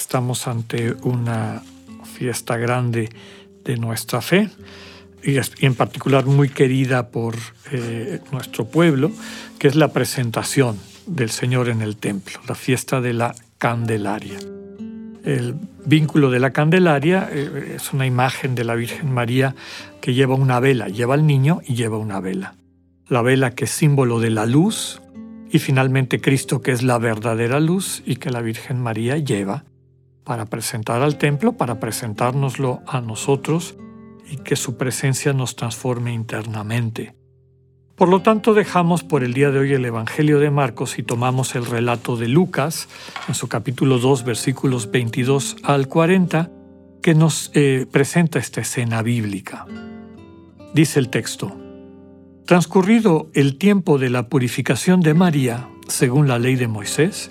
estamos ante una fiesta grande de nuestra fe y en particular muy querida por eh, nuestro pueblo, que es la presentación del Señor en el templo, la fiesta de la Candelaria. El vínculo de la Candelaria eh, es una imagen de la Virgen María que lleva una vela, lleva al niño y lleva una vela. La vela que es símbolo de la luz y finalmente Cristo que es la verdadera luz y que la Virgen María lleva para presentar al templo, para presentárnoslo a nosotros y que su presencia nos transforme internamente. Por lo tanto, dejamos por el día de hoy el Evangelio de Marcos y tomamos el relato de Lucas en su capítulo 2, versículos 22 al 40, que nos eh, presenta esta escena bíblica. Dice el texto, Transcurrido el tiempo de la purificación de María, según la ley de Moisés,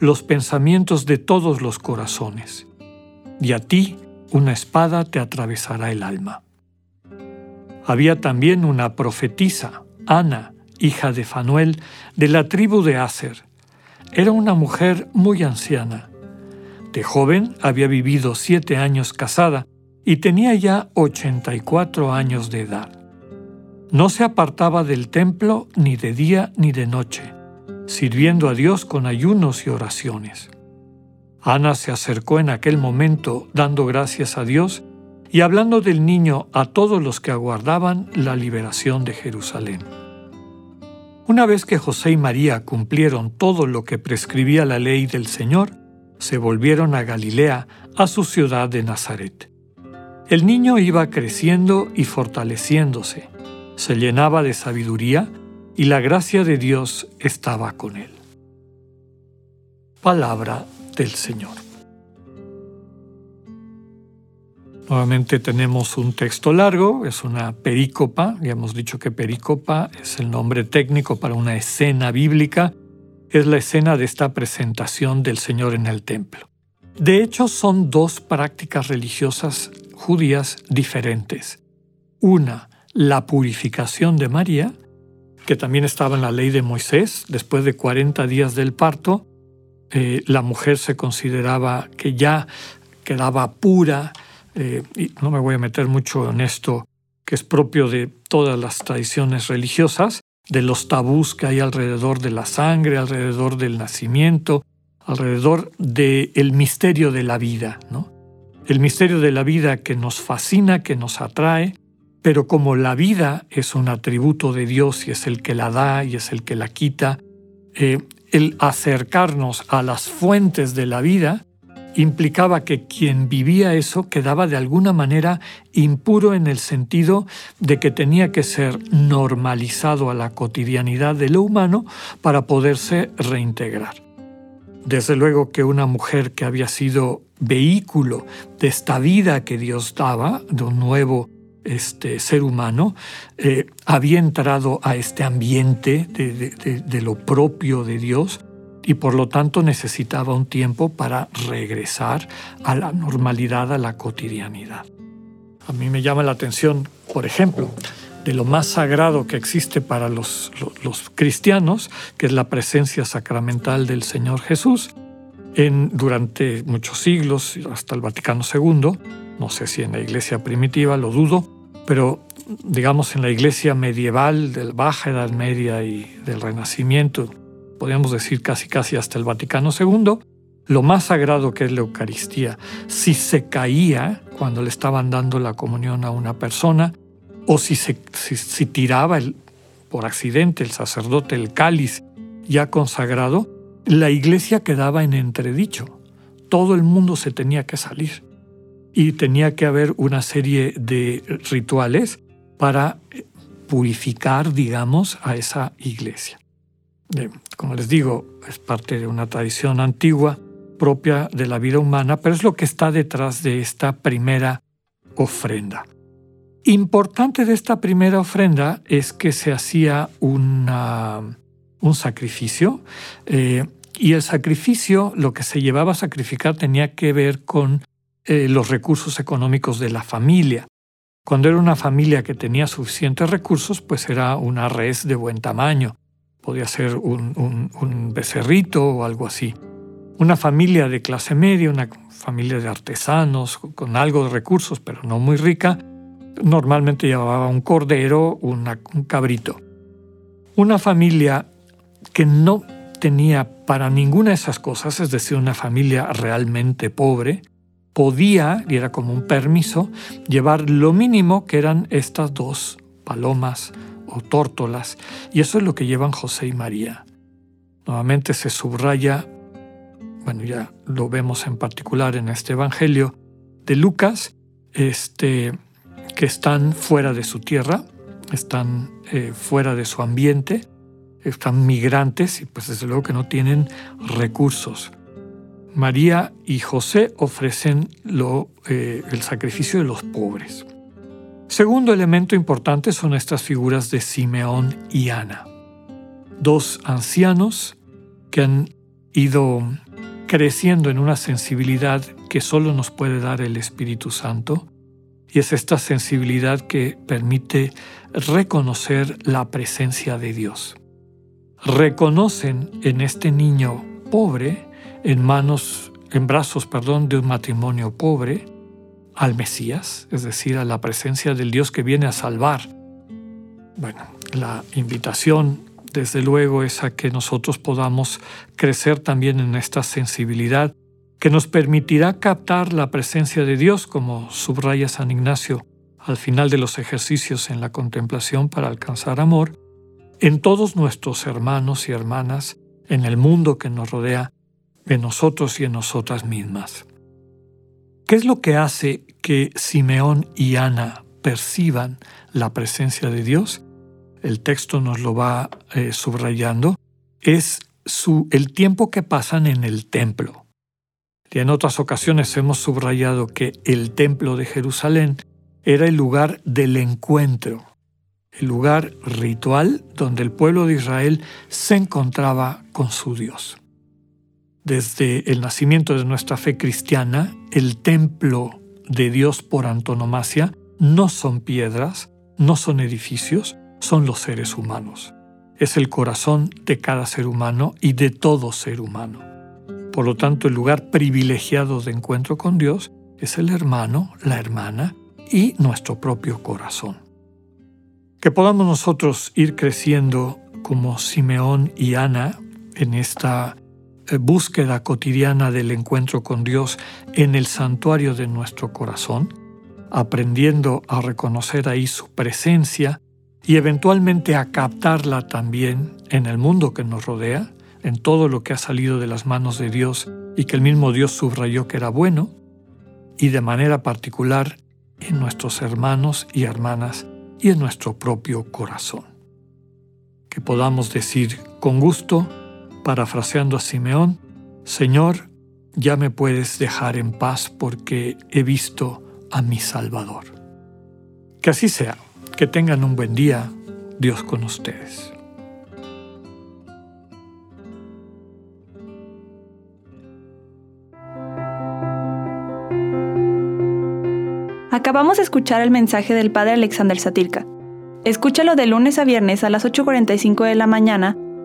los pensamientos de todos los corazones, y a ti una espada te atravesará el alma. Había también una profetisa, Ana, hija de Fanuel, de la tribu de Aser. Era una mujer muy anciana. De joven había vivido siete años casada y tenía ya 84 años de edad. No se apartaba del templo ni de día ni de noche sirviendo a Dios con ayunos y oraciones. Ana se acercó en aquel momento dando gracias a Dios y hablando del niño a todos los que aguardaban la liberación de Jerusalén. Una vez que José y María cumplieron todo lo que prescribía la ley del Señor, se volvieron a Galilea, a su ciudad de Nazaret. El niño iba creciendo y fortaleciéndose, se llenaba de sabiduría y la gracia de Dios estaba con él. Palabra del Señor. Nuevamente tenemos un texto largo, es una perícopa, ya hemos dicho que perícopa es el nombre técnico para una escena bíblica, es la escena de esta presentación del Señor en el templo. De hecho, son dos prácticas religiosas judías diferentes. Una, la purificación de María, que también estaba en la ley de Moisés, después de 40 días del parto, eh, la mujer se consideraba que ya quedaba pura, eh, y no me voy a meter mucho en esto, que es propio de todas las tradiciones religiosas, de los tabús que hay alrededor de la sangre, alrededor del nacimiento, alrededor del misterio de la vida, ¿no? El misterio de la vida que nos fascina, que nos atrae, pero como la vida es un atributo de Dios y es el que la da y es el que la quita, eh, el acercarnos a las fuentes de la vida implicaba que quien vivía eso quedaba de alguna manera impuro en el sentido de que tenía que ser normalizado a la cotidianidad de lo humano para poderse reintegrar. Desde luego que una mujer que había sido vehículo de esta vida que Dios daba, de un nuevo este, ser humano, eh, había entrado a este ambiente de lo propio de Dios y por lo tanto necesitaba un tiempo para regresar a la normalidad, a la cotidianidad. A mí me llama la atención, por ejemplo, de lo más sagrado que existe para los, los, cristianos, que es la presencia sacramental del Señor Jesús. En, durante muchos siglos, hasta el Vaticano II, no sé si en la iglesia primitiva, lo dudo, pero digamos en la iglesia medieval, de la Baja Edad Media y del Renacimiento, podríamos decir casi casi hasta el Vaticano II, lo más sagrado que es la Eucaristía, si se caía cuando le estaban dando la comunión a una persona, o si, se, si, tiraba el, por accidente el sacerdote el cáliz ya consagrado, la iglesia quedaba en entredicho. Todo el mundo se tenía que salir y tenía que haber una serie de rituales para purificar, digamos, a esa iglesia como les digo, es parte de una tradición antigua propia de la vida humana, pero es lo que está detrás de esta primera ofrenda. Importante de esta primera ofrenda es que se hacía una, un sacrificio eh, y el sacrificio, lo que se llevaba a sacrificar tenía que ver con eh, los recursos económicos de la familia. Cuando era una familia que tenía suficientes recursos, pues era una res de buen tamaño podía ser un, becerrito o algo así. Una familia de clase media, una familia de artesanos con algo de recursos, pero no muy rica, normalmente llevaba un cordero, un cabrito. Una familia que no tenía para ninguna de esas cosas, es decir, una familia realmente pobre, podía, y era como un permiso, llevar lo mínimo que eran estas dos palomas o tórtolas, y eso es lo que llevan José y María. Nuevamente se subraya, bueno, ya lo vemos en particular en este Evangelio de Lucas, este, que están fuera de su tierra, están eh, fuera de su ambiente, están migrantes y pues desde luego que no tienen recursos. María y José ofrecen eh, el sacrificio de los pobres. Segundo elemento importante son estas figuras de Simeón y Ana, dos ancianos que han ido creciendo en una sensibilidad que solo nos puede dar el Espíritu Santo, y es esta sensibilidad que permite reconocer la presencia de Dios. Reconocen en este niño pobre, en manos, en brazos, perdón, de un matrimonio pobre, al Mesías, es decir, a la presencia del Dios que viene a salvar. Bueno, la invitación desde luego es a que nosotros podamos crecer también en esta sensibilidad que nos permitirá captar la presencia de Dios, como subraya San Ignacio al final de los ejercicios en la contemplación para alcanzar amor, en todos nuestros hermanos y hermanas, en el mundo que nos rodea, en nosotros y en nosotras mismas. ¿Qué es lo que hace que Simeón y Ana perciban la presencia de Dios? El texto nos lo va eh, subrayando. Es su, el tiempo que pasan en el templo. Y en otras ocasiones hemos subrayado que el templo de Jerusalén era el lugar del encuentro, el lugar ritual donde el pueblo de Israel se encontraba con su Dios desde el nacimiento de nuestra fe cristiana, el templo de Dios por antonomasia no son piedras, no son edificios, son los seres humanos. Es el corazón de cada ser humano y de todo ser humano. Por lo tanto, el lugar privilegiado de encuentro con Dios es el hermano, la hermana y nuestro propio corazón. Que podamos nosotros ir creciendo como Simeón y Ana en esta búsqueda cotidiana del encuentro con Dios en el santuario de nuestro corazón, aprendiendo a reconocer ahí su presencia y eventualmente a captarla también en el mundo que nos rodea, en todo lo que ha salido de las manos de Dios y que el mismo Dios subrayó que era bueno, y de manera particular en nuestros hermanos y hermanas y en nuestro propio corazón. Que podamos decir con gusto, parafraseando a Simeón, Señor, ya me puedes dejar en paz porque he visto a mi Salvador. Que así sea, que tengan un buen día, Dios con ustedes. Acabamos de escuchar el mensaje del Padre Alexander Satirka. Escúchalo de lunes a viernes a las 8.45 de la mañana